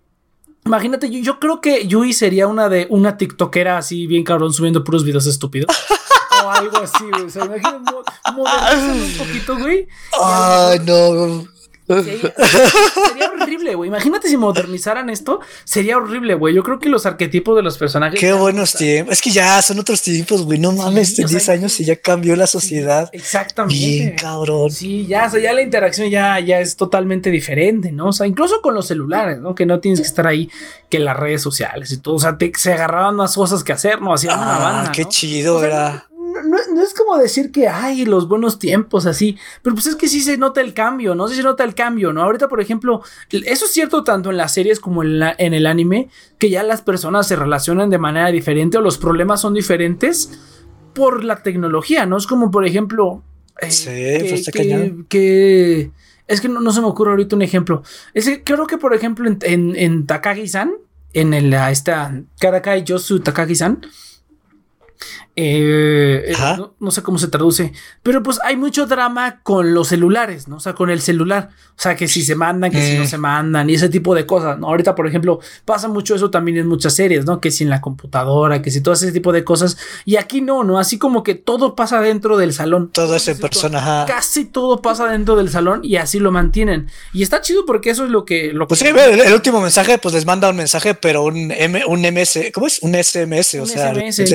Imagínate, yo, yo creo que Yui sería una de una TikTokera así bien cabrón subiendo puros videos estúpidos. <laughs> o algo así, güey. O sea, imagínate un poquito, güey. Ay, no. Sería, horrible, güey. Imagínate si modernizaran esto. Sería horrible, güey. Yo creo que los arquetipos de los personajes. Qué buenos tiempos. Es que ya son otros tiempos, güey. No mames, en 10 años y ya cambió la sociedad. exactamente. Bien, cabrón. Sí, ya, o sea, ya la interacción ya, ya es totalmente diferente, ¿no? O sea, incluso con los celulares, ¿no? Que no tienes que estar ahí, que las redes sociales y todo. O sea, se agarraban más cosas que hacer, ¿no? Hacían una ah, banda. Qué chido, era no, es como decir que hay los buenos tiempos así, pero pues es que sí se nota el cambio, ¿no? Sí se nota el cambio, ¿no? Ahorita, por ejemplo, eso es cierto tanto en las series como en, en el anime, que ya las personas se relacionan de manera diferente o los problemas son diferentes por la tecnología, ¿no? Es como, por ejemplo, eh, sí, pues que, que, es que no, se me ocurre ahorita un ejemplo. Es que creo que, por ejemplo, en, en, en Takagi-san, en el, esta Karakai Yosu Takagi-san, eh, eh no, sé cómo se traduce, pero pues hay mucho drama con los celulares, ¿no? O sea, con el celular. O sea, que si se mandan, que si no mm. se mandan y ese tipo de cosas, ¿no? Ahorita, por ejemplo, pasa mucho eso también en muchas series, ¿no? Que si en la computadora, que si todo ese tipo de cosas. Y aquí no, ¿no? Así como que todo pasa dentro del salón. Todo ese personaje. Casi todo pasa dentro del salón y así lo mantienen. Y está chido porque eso es lo que... Lo pues sí, el, último mensaje, pues les manda un mensaje, pero un, M, un MS, ¿cómo es? Un SMS, o sea, SMS,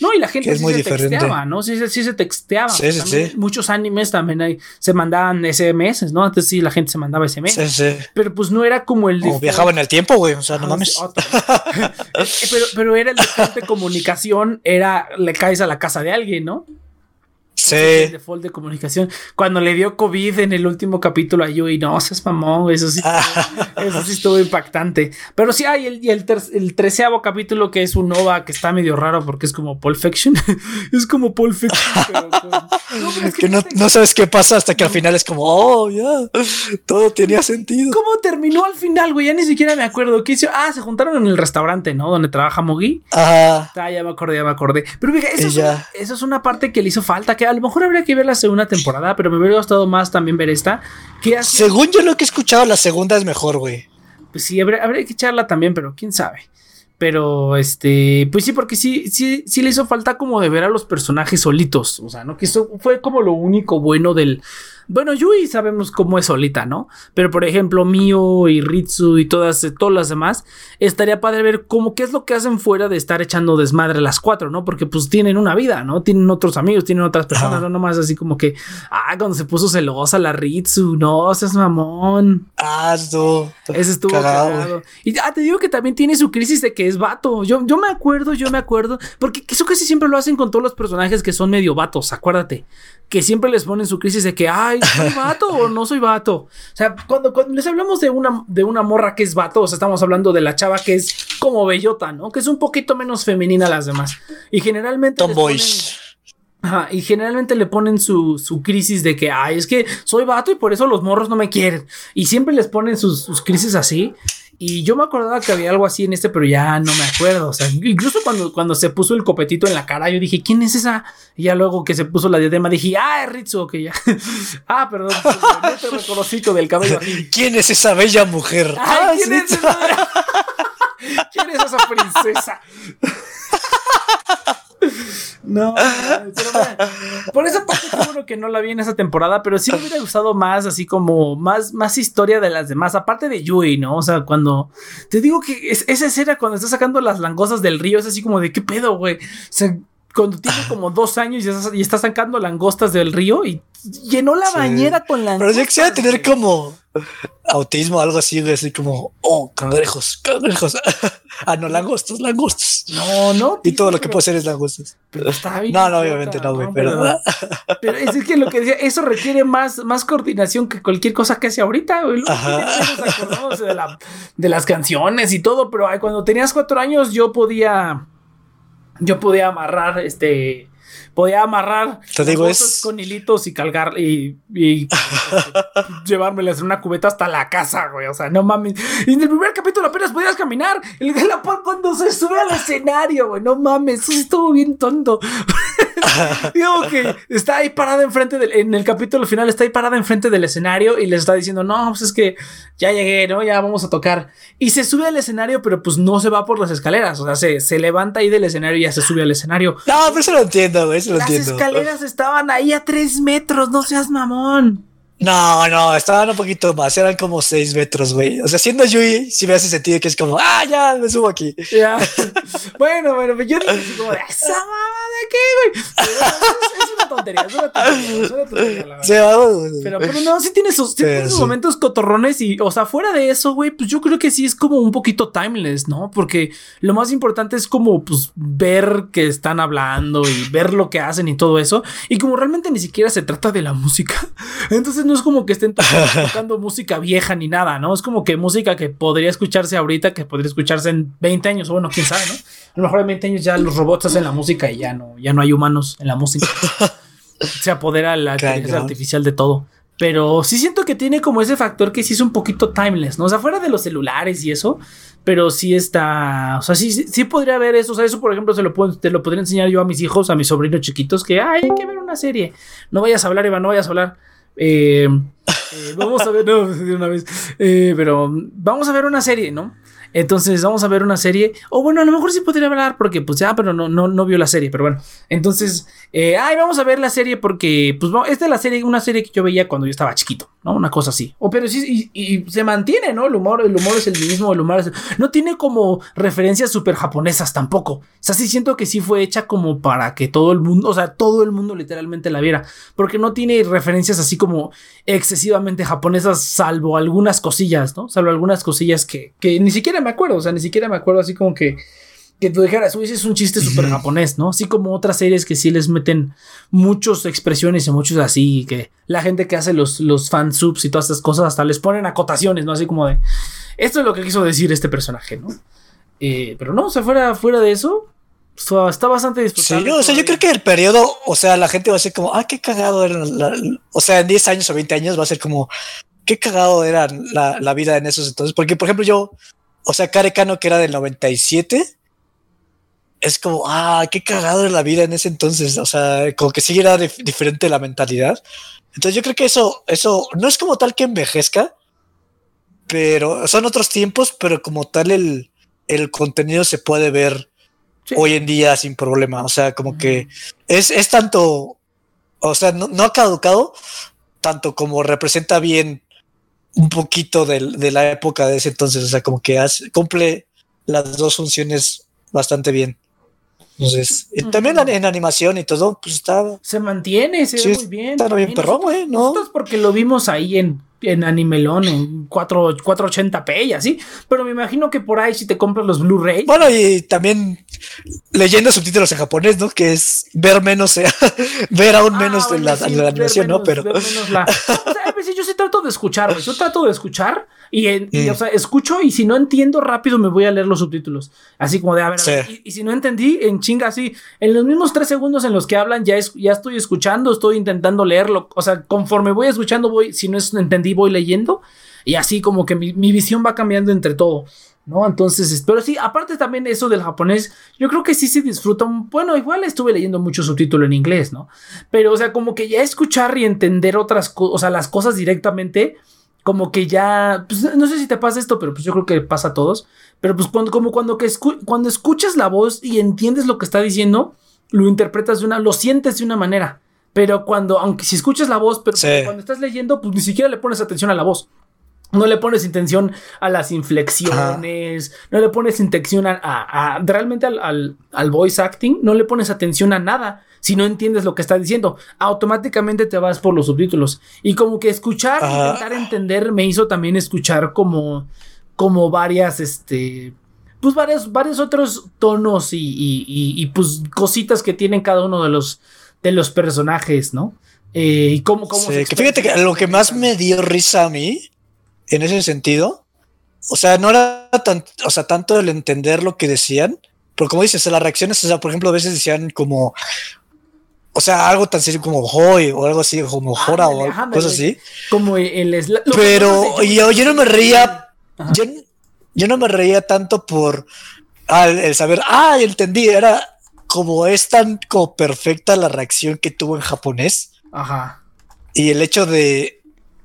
no, No, y la gente sí se texteaba, ¿no? Sí, sí, se texteaba. Sí. Muchos animes también hay, se mandaban SMS, ¿no? Antes sí la gente se mandaba SMS. Sí, sí. Pero pues no era como el. O viajaba en el tiempo, güey. O sea, no mames. <laughs> pero, pero era el de <laughs> comunicación, era le caes a la casa de alguien, ¿no? Sí. El default de comunicación. Cuando le dio COVID en el último capítulo a Yui, no, seas mamón, eso sí, <laughs> eso sí estuvo impactante. Pero sí hay el, el, el, treceavo capítulo que es un Nova que está medio raro porque es como Pulp Fiction. <laughs> es como Pulp Fiction, pero <laughs> No, es que, no, sabes qué pasa hasta que al final es como, oh, ya, todo tenía sentido. ¿Cómo terminó al final, güey? Ya ni siquiera me acuerdo. ¿Qué hizo? Ah, se juntaron en el restaurante, ¿no? Donde trabaja Mogi. Ah, ya me acordé, ya me acordé. Pero fíjate, eso, es una, eso es una parte que le hizo falta, que a lo mejor habría que ver la segunda temporada, pero me hubiera gustado más también ver esta. Que Según yo lo que he escuchado, la segunda es mejor, güey. Pues sí, habría, que echarla también, pero quién sabe. Pero este, pues sí, porque sí, sí, sí le hizo falta como de ver a los personajes solitos. O sea, ¿no? Que eso fue como lo único bueno del, bueno, Yui sabemos cómo es solita, ¿no? Pero por ejemplo, Mio y Ritsu y todas, todas las demás, estaría padre ver cómo qué es lo que hacen fuera de estar echando desmadre las cuatro, ¿no? Porque pues tienen una vida, ¿no? Tienen otros amigos, tienen otras personas, no nomás así como que, ah, cuando se puso celosa la Ritsu, no, seas mamón. Ah, no. Ese estuvo cagado. Y ah, te digo que también tiene su crisis de que es vato. Yo, yo me acuerdo, yo me acuerdo, porque eso casi siempre lo hacen con todos los personajes que son medio vatos, acuérdate que siempre les ponen su crisis de que, ay, ¿soy vato o no soy vato? O sea, cuando, les hablamos de una, de una morra que es vato, o sea, estamos hablando de la chava que es como bellota, ¿no? Que es un poquito menos femenina a las demás. Y generalmente... Tomboys. Ajá, y generalmente le ponen su, su, crisis de que, ay, es que soy vato y por eso los morros no me quieren. Y siempre les ponen sus, sus crisis así. Y yo me acordaba que había algo así en este, pero ya no me acuerdo. O sea, incluso cuando, cuando se puso el copetito en la cara, yo dije, ¿quién es esa? Y ya luego que se puso la diadema, dije, ah, es Ritsu, que ya. <laughs> ah, perdón, no te reconocí del cabello ¿Quién es esa bella mujer? ah, ¿quién, es esa? <laughs> ¿quién es esa princesa? <laughs> <laughs> No, por esa parte seguro que no la vi en esa temporada, pero sí me hubiera gustado más, así como más, más historia de las demás, aparte de Yui, ¿no? O sea, cuando te digo que esa escena cuando está sacando las langostas del río es así como de qué pedo, güey. O sea, cuando tiene como dos años y está, sacando langostas del río y llenó la bañera con langostas. Pero yo quisiera tener como autismo o algo así, así como, oh, cangrejos, cangrejos. <laughs> ah, no, langostos, langostos. No, no. Y todo lo que puede ser es langostos. Pero está bien. No, no, obviamente no, güey, pero. <laughs> Pero es que lo que decía, eso requiere más, más coordinación que cualquier cosa que hace ahorita, güey. De, de las canciones y todo, pero cuando tenías cuatro años yo podía yo podía amarrar este podía amarrar Te digo, es... con hilitos y cargar y, y <laughs> llevármelas en una cubeta hasta la casa, güey. O sea, no mames. Y en el primer capítulo apenas podías caminar. El la cuando se sube al escenario, güey. No mames, eso estuvo bien tonto. <laughs> <laughs> Digo que está ahí parada enfrente del. En el capítulo final está ahí parada enfrente del escenario y les está diciendo, no, pues es que ya llegué, ¿no? Ya vamos a tocar. Y se sube al escenario, pero pues no se va por las escaleras. O sea, se, se levanta ahí del escenario y ya se sube al escenario. No, pero eso lo entiendo, güey. Eso lo Las entiendo. escaleras estaban ahí a tres metros, no seas mamón. No, no, estaban un poquito más, eran como seis metros, güey. O sea, siendo Yui, si me hace sentido que es como, ah, ya, me subo aquí. Ya. <laughs> bueno, bueno, yo dije como, esa mamá de qué, güey. es, una tontería, es una tontería, es una tontería, la verdad. pero, pero no, sí tiene sus, tiene sus momentos cotorrones y, o sea, fuera de eso, güey, pues yo creo que sí es como un poquito timeless, ¿no? Porque lo más importante es como, pues, ver que están hablando y ver lo que hacen y todo eso. Y como realmente ni siquiera se trata de la música, <laughs> entonces no es como que estén <laughs> tocando música vieja ni nada, ¿no? Es como que música que podría escucharse ahorita, que podría escucharse en 20 años, o bueno, quién sabe, ¿no? A lo mejor en 20 años ya los robots hacen la música y ya no, ya no hay humanos en la música. <laughs> Se apodera la inteligencia artificial de todo. Pero sí siento que tiene como ese factor que sí es un poquito timeless, ¿no? O sea, fuera de los celulares y eso, pero sí está, o sea, sí, sí podría haber eso, o sea, eso por ejemplo se lo puedo, te lo podría enseñar yo a mis hijos, a mis sobrinos chiquitos, que, ay, hay que ver una serie, no vayas a hablar, Iván, no vayas a hablar. Eh, Eh, vamos a ver, <laughs> no, de una vez. Eh, pero vamos a ver una serie, ¿no? Entonces vamos a ver una serie. O bueno, a lo mejor sí podría hablar porque pues ya, pero no, no, no vio la serie. Pero bueno, entonces, eh, ay, vamos a ver la serie porque pues esta es la serie, una serie que yo veía cuando yo estaba chiquito, ¿no? Una cosa así. O pero sí, y, se mantiene, ¿no? El humor, el humor es el mismo, el humor es No tiene como referencias súper japonesas tampoco. O sea, sí siento que sí fue hecha como para que todo el mundo, o sea, todo el mundo literalmente la viera. Porque no tiene referencias así como excesivamente japonesas, salvo algunas cosillas, ¿no? Salvo algunas cosillas que, que ni siquiera me acuerdo, o sea, ni siquiera me acuerdo así como que que tú dijeras, uy, ese es un chiste súper japonés, ¿no? Así como otras series que sí les meten muchas expresiones y muchos así, que la gente que hace los, los fansubs y todas estas cosas hasta les ponen acotaciones, ¿no? Así como de, esto es lo que quiso decir este personaje, ¿no? Eh, pero no, o sea, fuera, fuera de eso, está bastante disfrutable. Sí, o sea, yo creo que el periodo, o sea, la gente va a ser como, ah, qué cagado era, o sea, en 10 años o 20 años va a ser como, qué cagado era la, la vida en esos entonces, porque, por ejemplo, yo o sea, Carecano, que era del 97, es como, ah, qué cagado era la vida en ese entonces. O sea, como que sí era diferente la mentalidad. Entonces yo creo que eso, eso no es como tal que envejezca, pero son otros tiempos, pero como tal el, el contenido se puede ver hoy en día sin problema. O sea, como que es, es tanto, o sea, no, no, ha caducado, tanto como representa bien un poquito de, la época de ese entonces, o sea, como que hace, cumple las dos funciones bastante bien. Entonces, también en animación y todo, pues está. Se mantiene, se ve muy bien. Está bien perro, güey, ¿no? Esto es porque lo vimos ahí en en Animelón en 4, 480p y así. Pero me imagino que por ahí si te compras los Blu-ray. Bueno, y también leyendo subtítulos en japonés, ¿no? Que es ver menos, <laughs> ver aún ah, menos en la, animación, ¿no? Pero. o sea, <laughs> yo sí trato de escuchar, Yo trato de escuchar y, o sea, escucho y si no entiendo rápido me voy a leer los subtítulos. Así como de, a ver, y, si no entendí, en chinga así, en los mismos tres segundos en los que hablan ya, es, ya estoy escuchando, estoy intentando leerlo. O sea, conforme voy escuchando, voy, si no es, entendí, voy leyendo. Y así como que mi, visión va cambiando entre todo. ¿No? Entonces, pero sí, aparte también eso del japonés, yo creo que sí se disfruta. Bueno, igual estuve leyendo mucho subtítulo en inglés, ¿no? Pero, o sea, como que ya escuchar y entender otras cosas, o sea, las cosas directamente, como que ya, pues, no sé si te pasa esto, pero pues yo creo que pasa a todos. Pero pues cuando, como cuando, que cuando escuchas la voz y entiendes lo que está diciendo, lo interpretas de una, lo sientes de una manera. Pero cuando, aunque si escuchas la voz, pero cuando estás leyendo, pues ni siquiera le pones atención a la voz. No le pones intención a las inflexiones, no le pones intención a, realmente al, al, voice acting, no le pones atención a nada. Si no entiendes lo que está diciendo, automáticamente te vas por los subtítulos. Y como que escuchar, intentar entender, me hizo también escuchar como, como varias, este, pues varios, varios otros tonos y, y, pues cositas que tienen cada uno de los, de los personajes, ¿no? Eh, y cómo, cómo que fíjate que lo que más me dio risa a mí, en ese sentido, o sea, no era tan, o sea, tanto el entender lo que decían, pero como dices, las reacciones, o sea, por ejemplo, a veces decían como, o sea, algo tan serio como Hoy o algo así, como Jora o cosas así. Como el. Pero yo, yo no me reía. Yo, yo, no me reía tanto por el saber, ah, entendí, era como es tan como perfecta la reacción que tuvo en japonés. Ajá. Y el hecho de,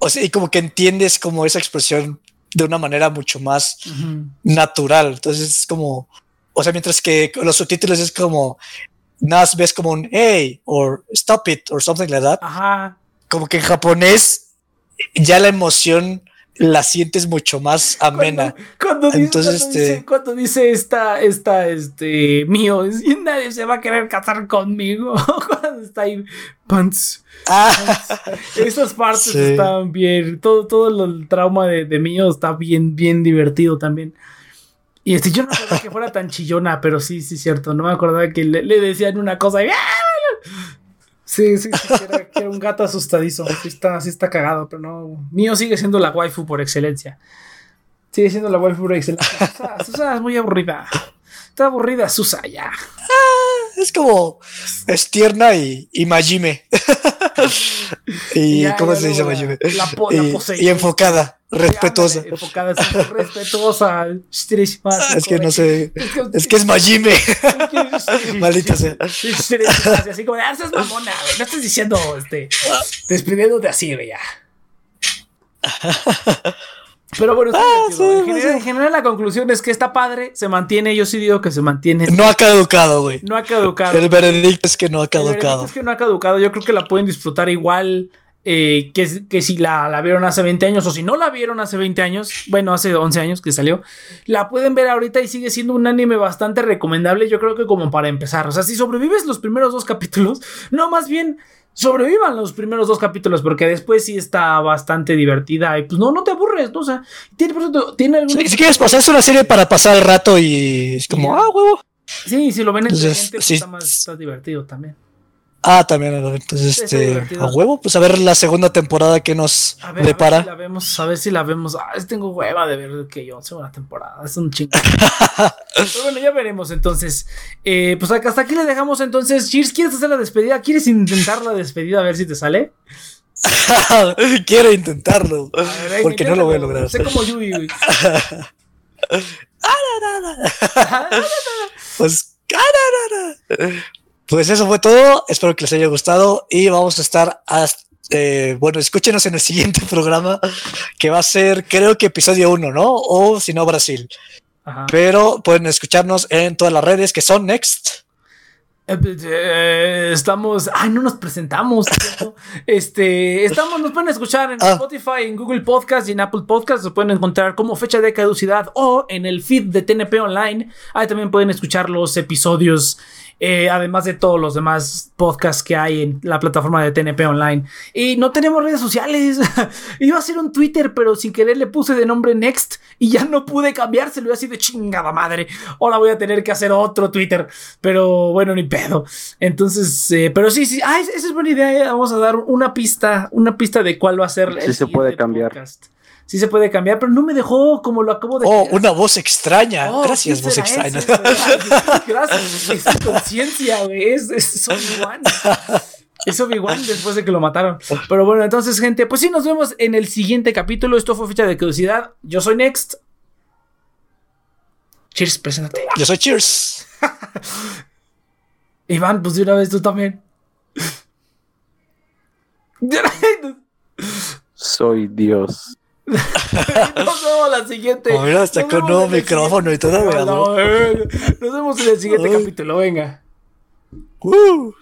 o sea, y como que entiendes como esa expresión de una manera mucho más natural. Entonces es como, o sea, mientras que los subtítulos es como, nada ves como un hey, or stop it, or something like that. Ajá. Como que en japonés ya la emoción la sientes mucho más amena. Cuando, dice, Entonces, este... cuando dice esta, esta, este, mío, nadie se va a querer casar conmigo. <laughs> cuando está ahí, pants. Ah. Esas partes están bien. Todo, todo el trauma de, de mío está bien, bien divertido también. Y este, yo no sabía que fuera tan chillona, pero sí, sí, cierto. No me acordaba que le, decían una cosa y. Sí, sí, sí, era, un gato asustadizo. Sí está, sí está cagado, pero no. Mío sigue siendo la waifu por excelencia. Sigue siendo la waifu por excelencia. Susa, es muy aburrida. Está aburrida Susa ya. Ah, es como. Es tierna y, y Majime. Y, ¿Cómo se dice? La, la y enfocada respetuosa. Enfocada, respetuosa. Es que no sé. Es que es Majime. Maldita sea. Así como de, ah, mamona, No estás diciendo, este, despidiendo de así, ya. <laughs> Pero bueno, ah, en, general, la conclusión es que está padre, se mantiene, yo sí digo que se mantiene. No ha caducado, güey. No ha caducado. El veredicto es que no ha caducado. es que no ha caducado, yo creo que la pueden disfrutar igual eh, que, que, si la, la, vieron hace 20 años o si no la vieron hace 20 años, bueno, hace 11 años que salió, la pueden ver ahorita y sigue siendo un anime bastante recomendable, yo creo que como para empezar. O sea, si sobrevives los primeros dos capítulos, no, más bien sobrevivan los primeros dos capítulos, porque después sí está bastante divertida y pues no, no te aburres, ¿no? O sea, tiene, tiene algún... si, quieres pasar, es una serie para pasar el rato y es como, ah, huevo. Sí, si lo ven en gente, pues está más está divertido también. Ah, también, entonces, este, a huevo, pues a ver la segunda temporada que nos depara. A ver si la vemos, a ver si la vemos. Ah, tengo hueva de ver que yo segunda temporada, es un chingo. <laughs> Pero bueno, ya veremos entonces. Eh, pues hasta aquí le dejamos entonces. Cheers, ¿quieres hacer la despedida? ¿Quieres intentar la despedida a ver si te sale? <laughs> Quiero intentarlo, porque no lo voy a lograr. Sé como Yui, pues, pues eso fue todo. Espero que les haya gustado y vamos a estar hasta, eh, bueno, escúchenos en el <laughs> siguiente programa que va a ser, creo que episodio 1, ¿no? O si no, Brasil. Pero pueden escucharnos en todas las redes que son Next. Eh, pues, eh, estamos, ay, no nos presentamos. <laughs> este, estamos, nos pueden escuchar en ah. Spotify, en Google Podcast y en Apple Podcast. Nos pueden encontrar como fecha de caducidad o en el feed de TNP Online. Ahí también pueden escuchar los episodios eh, además de todos los demás podcasts que hay en la plataforma de TNP Online. Y no tenemos redes sociales. <laughs> Iba a ser un Twitter, pero sin querer le puse de nombre Next y ya no pude cambiárselo. Y así de chingada madre. Ahora voy a tener que hacer otro Twitter. Pero bueno, ni pedo. Entonces, eh, pero sí, sí. Ah, esa es buena idea. Eh. Vamos a dar una pista, una pista de cuál va a ser. Sí, se puede cambiar sí se puede cambiar, pero no me dejó como lo acabo de. Oh, una voz extraña. Oh, Gracias, voz extraña. Gracias, es conciencia, güey. Es, es Obi-Wan. Es Obi-Wan después de que lo mataron. Pero bueno, entonces, gente, pues sí, nos vemos en el siguiente capítulo. Esto fue fecha de curiosidad. Yo soy Next. Cheers, preséntate. Yo soy Cheers. <laughs> Iván, pues de una vez tú también. <laughs> Soy Dios. Nos vemos la siguiente. mira, hasta con nuevo micrófono y todo. nos vemos en el siguiente capítulo. Venga. Uh.